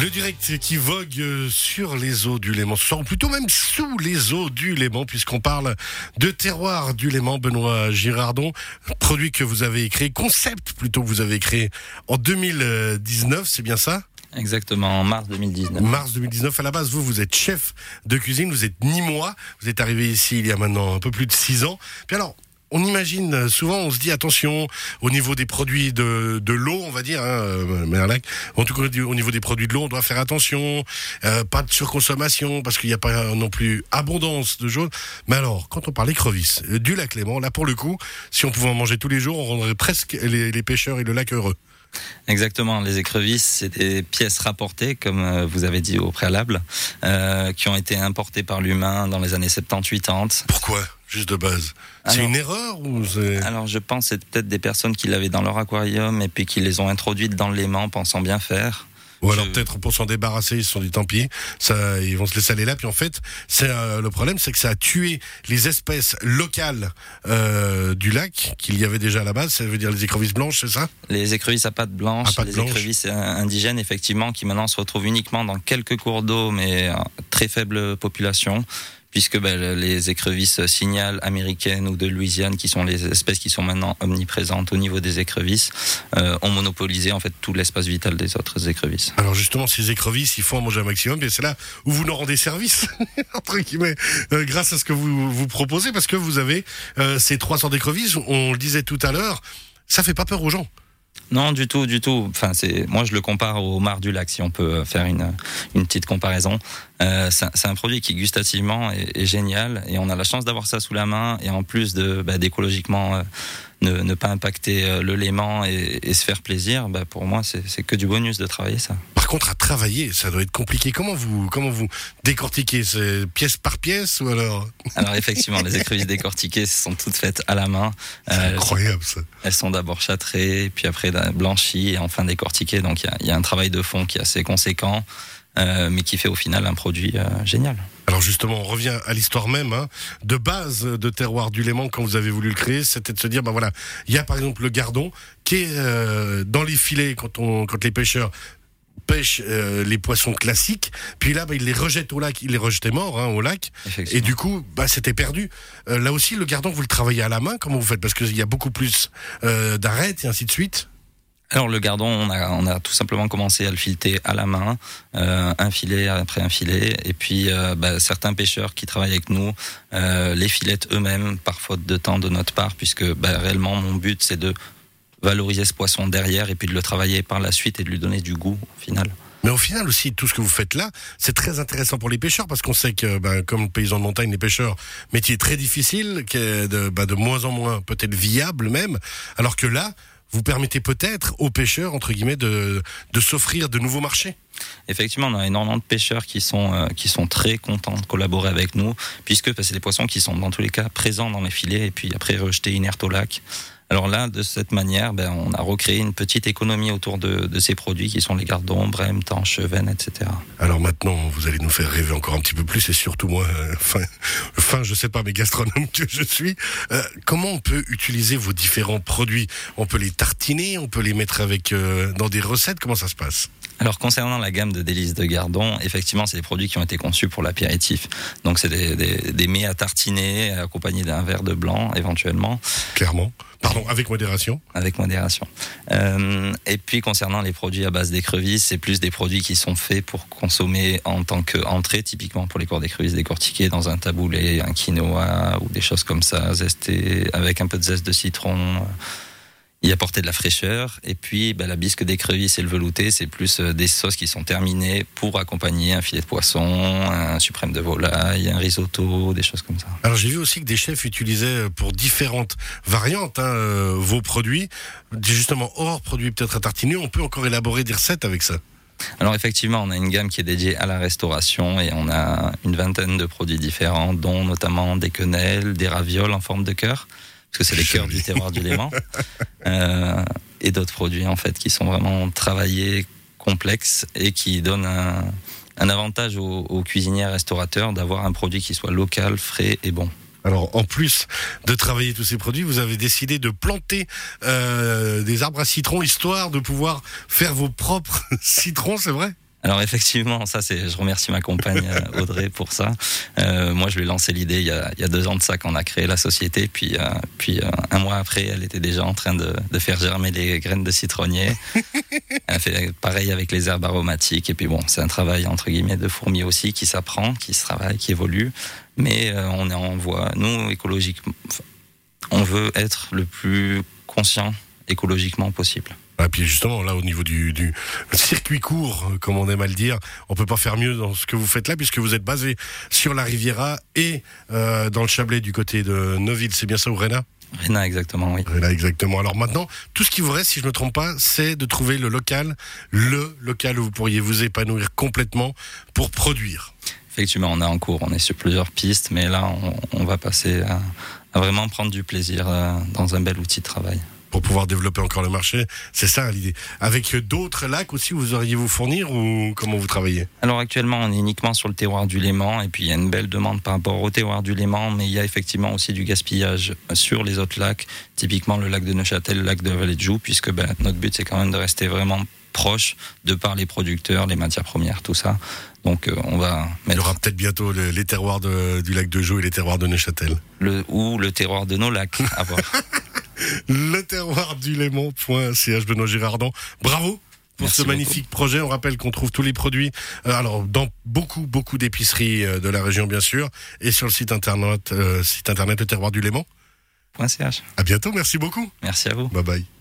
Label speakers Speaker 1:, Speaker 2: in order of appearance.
Speaker 1: Le direct qui vogue euh, sur les eaux du Léman, ou plutôt même sous les eaux du Léman, puisqu'on parle de terroir du Léman, Benoît Girardon, produit que vous avez créé, concept plutôt que vous avez créé en 2019, c'est bien ça?
Speaker 2: Exactement, en mars 2019.
Speaker 1: Mars 2019, à la base, vous, vous êtes chef de cuisine, vous êtes ni moi, vous êtes arrivé ici il y a maintenant un peu plus de six ans. Puis alors, on imagine euh, souvent, on se dit attention au niveau des produits de, de l'eau, on va dire, hein, euh, Merlac. En tout cas, au niveau des produits de l'eau, on doit faire attention, euh, pas de surconsommation parce qu'il n'y a pas non plus abondance de choses. Mais alors, quand on parle écrevisses, du lac Léman, là pour le coup, si on pouvait en manger tous les jours, on rendrait presque les, les pêcheurs et le lac heureux.
Speaker 2: Exactement, les écrevisses, c'est des pièces rapportées, comme vous avez dit au préalable, euh, qui ont été importées par l'humain dans les années 70-80.
Speaker 1: Pourquoi juste de base? C'est une erreur ou
Speaker 2: Alors je pense c'est peut-être des personnes qui l'avaient dans leur aquarium et puis qui les ont introduites dans l'aimant pensant bien faire.
Speaker 1: Ou alors peut-être pour s'en débarrasser, ils se sont dit tant pis, ça, ils vont se laisser aller là. Puis en fait, c'est euh, le problème, c'est que ça a tué les espèces locales euh, du lac qu'il y avait déjà à la base. Ça veut dire les écrevisses blanches, c'est ça?
Speaker 2: Les écrevisses à pattes blanches, les écrevisses indigènes, effectivement, qui maintenant se retrouvent uniquement dans quelques cours d'eau, mais très faible population puisque ben, les écrevisses signales américaines ou de Louisiane, qui sont les espèces qui sont maintenant omniprésentes au niveau des écrevisses, euh, ont monopolisé en fait tout l'espace vital des autres écrevisses.
Speaker 1: Alors justement, ces écrevisses, il faut en manger un maximum, et c'est là où vous nous rendez service, entre guillemets, euh, grâce à ce que vous vous proposez, parce que vous avez euh, ces 300 d'écrevisses, on le disait tout à l'heure, ça fait pas peur aux gens.
Speaker 2: Non, du tout, du tout. Enfin, c'est moi je le compare au mar du lac, si on peut faire une, une petite comparaison. Euh, c'est un produit qui gustativement est, génial et on a la chance d'avoir ça sous la main et en plus de bah, d'écologiquement euh, ne, pas impacter euh, le léman et, et, se faire plaisir. Bah, pour moi, c'est que du bonus de travailler ça.
Speaker 1: Contre, à travailler, ça doit être compliqué. Comment vous comment vous décortiquez pièce par pièce ou alors
Speaker 2: Alors effectivement, les écrevisses décortiquées sont toutes faites à la main.
Speaker 1: C'est incroyable ça.
Speaker 2: Elles sont d'abord châtrées, puis après blanchies et enfin décortiquées. Donc il y, y a un travail de fond qui est assez conséquent. Euh, mais qui fait au final un produit euh, génial.
Speaker 1: Alors justement, on revient à l'histoire même hein, de base de terroir du Léman quand vous avez voulu le créer, c'était de se dire, ben voilà, il y a par exemple le gardon qui est euh, dans les filets quand on, quand les pêcheurs pêchent les poissons classiques, puis là, bah, ils les rejettent au lac, ils les rejetaient morts hein, au lac, et du coup, bah, c'était perdu. là aussi, le gardon, vous le travaillez à la main, comment vous faites? Parce qu'il y a beaucoup plus d'arêtes et ainsi de suite.
Speaker 2: Alors le gardon, on a, on a tout simplement commencé à le fileter à la main, euh, un filet après un filet, et puis euh, bah, certains pêcheurs qui travaillent avec nous euh, les filettent eux-mêmes par faute de temps de notre part, puisque bah, réellement mon but c'est de valoriser ce poisson derrière et puis de le travailler par la suite et de lui donner du goût au final.
Speaker 1: Mais au final aussi, tout ce que vous faites là, c'est très intéressant pour les pêcheurs parce qu'on sait que, bah, comme paysans de montagne, les pêcheurs, métier très difficile, qui est de, bah, de moins en moins peut-être viable même, alors que là, vous permettez peut-être aux pêcheurs, entre guillemets, de, de s'offrir de nouveaux marchés
Speaker 2: Effectivement, on a énormément de pêcheurs qui sont, euh, qui sont très contents de collaborer avec nous, puisque bah, c'est des poissons qui sont dans tous les cas présents dans les filets et puis après rejetés inertes au lac. Alors là, de cette manière, ben, on a recréé une petite économie autour de, ces produits qui sont les gardons, brème, tanche, veine, etc.
Speaker 1: Alors maintenant, vous allez nous faire rêver encore un petit peu plus, et surtout moi, euh, fin, fin je sais pas, mais gastronome que je suis. Euh, comment on peut utiliser vos différents produits? On peut les tartiner, on peut les mettre euh, dans des recettes? Comment ça se passe?
Speaker 2: Alors concernant la gamme de délices de Gardon, effectivement, c'est des produits qui ont été conçus pour l'apéritif. Donc c'est des, des, des, mets à tartiner accompagnés d'un verre de blanc éventuellement.
Speaker 1: Clairement. Pardon, avec modération.
Speaker 2: Avec modération. Euh, et puis concernant les produits à base d'écrevisses, c'est plus des produits qui sont faits pour consommer en tant qu'entrée, typiquement pour les corps d'écrevisses décortiquées dans un taboulé, un quinoa ou des choses comme ça, zesté avec un peu de zeste de citron y apporter de la fraîcheur. Et puis, bah, la bisque d'écrevisse et le velouté, c'est plus euh, des sauces qui sont terminées pour accompagner un filet de poisson, un suprême de volaille, un risotto, des choses comme ça.
Speaker 1: Alors, j'ai vu aussi que des chefs utilisaient euh, pour différentes variantes hein, euh, vos produits. Justement, hors produits peut-être à tartiner, on peut encore élaborer des recettes avec ça?
Speaker 2: Alors effectivement, on a une gamme qui est dédiée à la restauration et on a une vingtaine de produits différents, dont notamment des quenelles, des ravioles en forme de cœur parce que c'est les cœurs du terroir du Léman, euh, et d'autres produits en fait qui sont vraiment travaillés, complexes et qui donnent un, un avantage aux, aux cuisiniers restaurateurs d'avoir un produit qui soit local, frais et bon.
Speaker 1: Alors, en plus de travailler tous ces produits, vous avez décidé de planter euh, des arbres à citron histoire de pouvoir faire vos propres citrons, c'est vrai?
Speaker 2: Alors effectivement, ça c'est, je remercie ma compagne euh, Audrey pour ça. Euh, moi, je lui ai lancé l'idée il y, a, il y a deux ans de ça quand on a créé la société. Puis, euh, puis euh, un mois après, elle était déjà en train de, de faire germer les graines de citronnier. elle fait pareil avec les herbes aromatiques. Et puis bon, c'est un travail entre guillemets de fourmi aussi qui s'apprend, qui se travaille, qui évolue. Mais euh, on est en voie. Nous, écologiquement, on veut être le plus conscient écologiquement possible.
Speaker 1: Et puis justement, là, au niveau du, du circuit court, comme on aime à le dire, on peut pas faire mieux dans ce que vous faites là, puisque vous êtes basé sur la Riviera et euh, dans le Chablais du côté de Neuville. C'est bien ça, ou Réna
Speaker 2: Réna, exactement, oui.
Speaker 1: Réna, exactement. Alors maintenant, tout ce qui vous reste, si je me trompe pas, c'est de trouver le local, le local où vous pourriez vous épanouir complètement pour produire.
Speaker 2: Effectivement, on est en cours, on est sur plusieurs pistes, mais là, on, on va passer à, à, vraiment prendre du plaisir euh, dans un bel outil de travail.
Speaker 1: Pour pouvoir développer encore le marché, c'est ça l'idée. Avec d'autres lacs aussi, vous auriez vous fournir ou comment vous travaillez?
Speaker 2: Alors actuellement, on est uniquement sur le terroir du Léman, et puis il y a une belle demande par rapport au terroir du Léman, mais il y a effectivement aussi du gaspillage sur les autres lacs, typiquement le lac de Neuchâtel, le lac de Vallée de Joux, puisque ben, notre but c'est quand même de rester vraiment proche de par les producteurs, les matières premières, tout ça. Donc euh, on va
Speaker 1: mettre... Il y aura peut-être bientôt le, les terroirs de, du lac de Joux et les terroirs de Neuchâtel.
Speaker 2: Le, ou le terroir de nos lacs, à voir.
Speaker 1: le terroir du Léman.ch Benoît Girardon. Bravo pour
Speaker 2: Merci
Speaker 1: ce magnifique
Speaker 2: beaucoup.
Speaker 1: projet. On rappelle qu'on trouve tous les produits, euh, alors dans beaucoup beaucoup d'épiceries euh, de la région bien sûr, et sur le site internet, euh, site internet le terroir du Léman.
Speaker 2: .ch.
Speaker 1: À bientôt, merci beaucoup.
Speaker 2: Merci à vous.
Speaker 1: Bye bye.